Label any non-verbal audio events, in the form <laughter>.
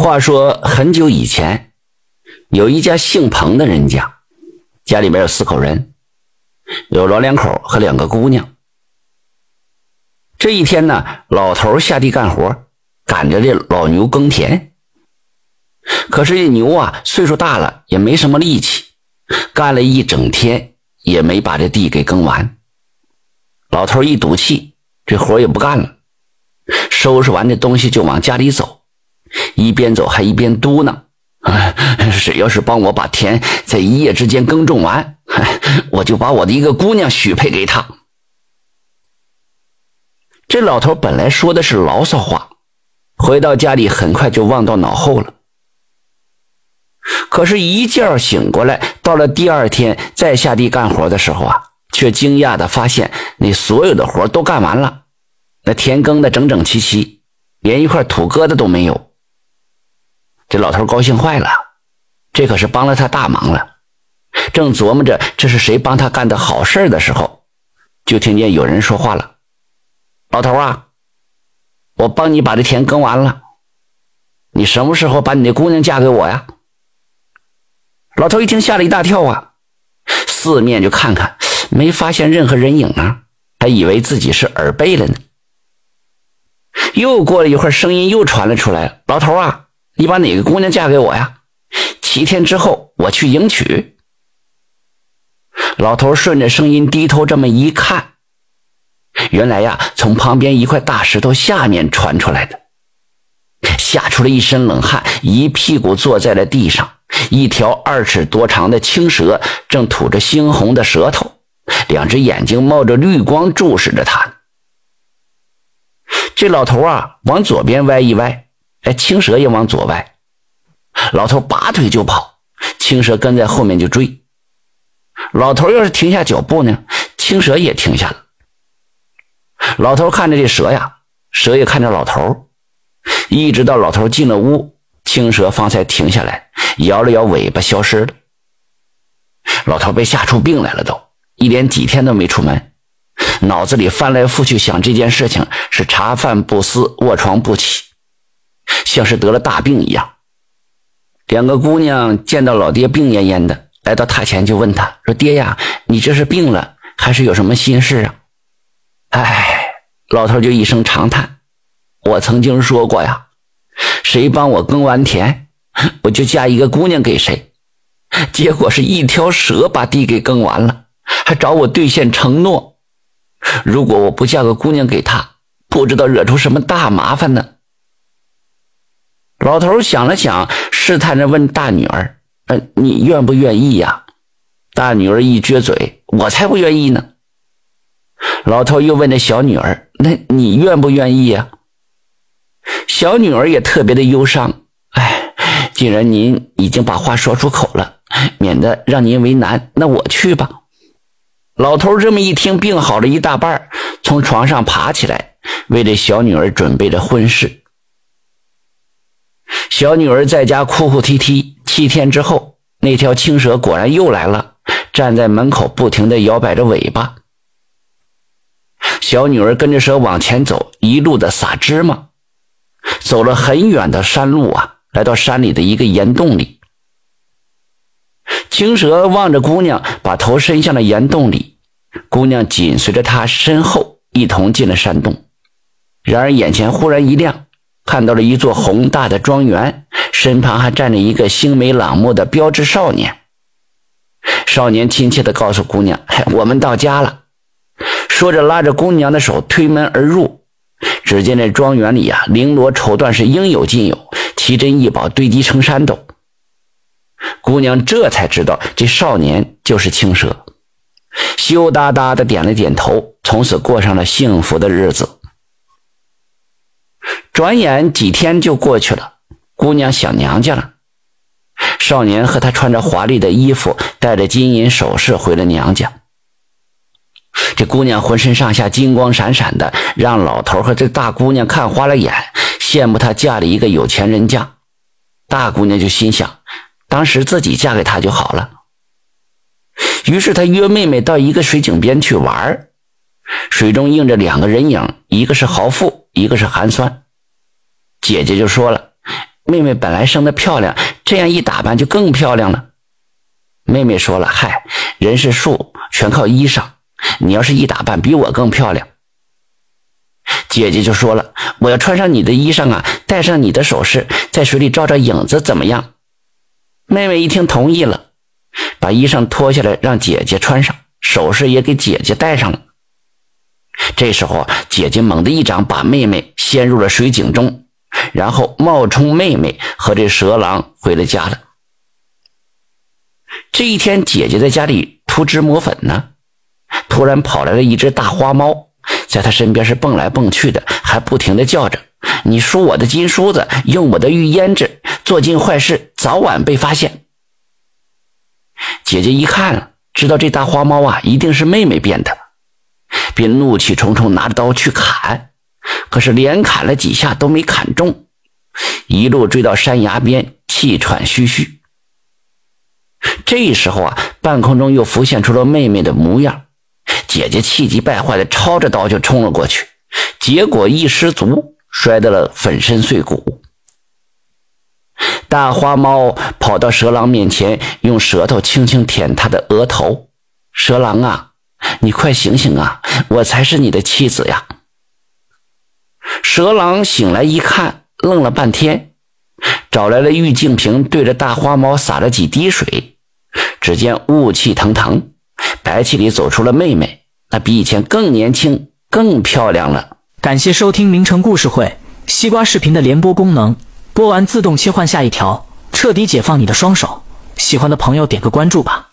话说很久以前，有一家姓彭的人家，家里面有四口人，有老两口和两个姑娘。这一天呢，老头下地干活，赶着这老牛耕田。可是这牛啊，岁数大了，也没什么力气，干了一整天也没把这地给耕完。老头一赌气，这活也不干了，收拾完这东西就往家里走。一边走还一边嘟囔：“ <laughs> 谁要是帮我把田在一夜之间耕种完，<laughs> 我就把我的一个姑娘许配给他。”这老头本来说的是牢骚话，回到家里很快就忘到脑后了。可是，一觉醒过来，到了第二天再下地干活的时候啊，却惊讶的发现那所有的活都干完了，那田耕的整整齐齐，连一块土疙瘩都没有。这老头高兴坏了，这可是帮了他大忙了。正琢磨着这是谁帮他干的好事的时候，就听见有人说话了：“老头啊，我帮你把这田耕完了，你什么时候把你的姑娘嫁给我呀？”老头一听吓了一大跳啊，四面就看看，没发现任何人影啊，还以为自己是耳背了呢。又过了一会儿，声音又传了出来：“老头啊。”你把哪个姑娘嫁给我呀？七天之后我去迎娶。老头顺着声音低头这么一看，原来呀，从旁边一块大石头下面传出来的，吓出了一身冷汗，一屁股坐在了地上。一条二尺多长的青蛇正吐着猩红的舌头，两只眼睛冒着绿光注视着他。这老头啊，往左边歪一歪。哎，青蛇也往左歪，老头拔腿就跑，青蛇跟在后面就追。老头要是停下脚步呢，青蛇也停下了。老头看着这蛇呀，蛇也看着老头，一直到老头进了屋，青蛇方才停下来，摇了摇尾巴消失了。老头被吓出病来了，都一连几天都没出门，脑子里翻来覆去想这件事情，是茶饭不思，卧床不起。像是得了大病一样。两个姑娘见到老爹病恹恹的，来到榻前就问他说：“爹呀，你这是病了，还是有什么心事啊？”哎，老头就一声长叹：“我曾经说过呀，谁帮我耕完田，我就嫁一个姑娘给谁。结果是一条蛇把地给耕完了，还找我兑现承诺。如果我不嫁个姑娘给他，不知道惹出什么大麻烦呢。”老头想了想，试探着问大女儿：“呃，你愿不愿意呀？”大女儿一撅嘴：“我才不愿意呢。”老头又问那小女儿：“那你愿不愿意呀？”小女儿也特别的忧伤：“哎，既然您已经把话说出口了，免得让您为难，那我去吧。”老头这么一听，病好了一大半，从床上爬起来，为这小女儿准备着婚事。小女儿在家哭哭啼啼。七天之后，那条青蛇果然又来了，站在门口，不停地摇摆着尾巴。小女儿跟着蛇往前走，一路的撒芝麻。走了很远的山路啊，来到山里的一个岩洞里。青蛇望着姑娘，把头伸向了岩洞里。姑娘紧随着她身后，一同进了山洞。然而眼前忽然一亮。看到了一座宏大的庄园，身旁还站着一个星眉朗目的标致少年。少年亲切地告诉姑娘：“我们到家了。”说着，拉着姑娘的手推门而入。只见这庄园里呀，绫罗绸缎是应有尽有，奇珍异宝堆积成山斗。姑娘这才知道，这少年就是青蛇，羞答答的点了点头，从此过上了幸福的日子。转眼几天就过去了，姑娘想娘家了。少年和她穿着华丽的衣服，带着金银首饰回了娘家。这姑娘浑身上下金光闪闪的，让老头和这大姑娘看花了眼，羡慕她嫁了一个有钱人家。大姑娘就心想，当时自己嫁给他就好了。于是她约妹妹到一个水井边去玩，水中映着两个人影，一个是豪富，一个是寒酸。姐姐就说了：“妹妹本来生的漂亮，这样一打扮就更漂亮了。妹妹说了：“嗨，人是树，全靠衣裳。你要是一打扮比我更漂亮。”姐姐就说了：“我要穿上你的衣裳啊，戴上你的首饰，在水里照照影子，怎么样？”妹妹一听同意了，把衣裳脱下来让姐姐穿上，首饰也给姐姐戴上了。这时候，姐姐猛地一掌把妹妹掀入了水井中，然后冒充妹妹和这蛇郎回了家了。这一天，姐姐在家里涂脂抹粉呢，突然跑来了一只大花猫。在她身边是蹦来蹦去的，还不停的叫着：“你梳我的金梳子，用我的玉胭脂，做尽坏事，早晚被发现。”姐姐一看，知道这大花猫啊，一定是妹妹变的，便怒气冲冲拿着刀去砍，可是连砍了几下都没砍中，一路追到山崖边，气喘吁吁。这时候啊，半空中又浮现出了妹妹的模样。姐姐气急败坏的抄着刀就冲了过去，结果一失足摔得了粉身碎骨。大花猫跑到蛇郎面前，用舌头轻轻舔他的额头。蛇郎啊，你快醒醒啊，我才是你的妻子呀！蛇郎醒来一看，愣了半天，找来了玉净瓶，对着大花猫洒了几滴水，只见雾气腾腾，白气里走出了妹妹。那比以前更年轻、更漂亮了。感谢收听名城故事会西瓜视频的联播功能，播完自动切换下一条，彻底解放你的双手。喜欢的朋友点个关注吧。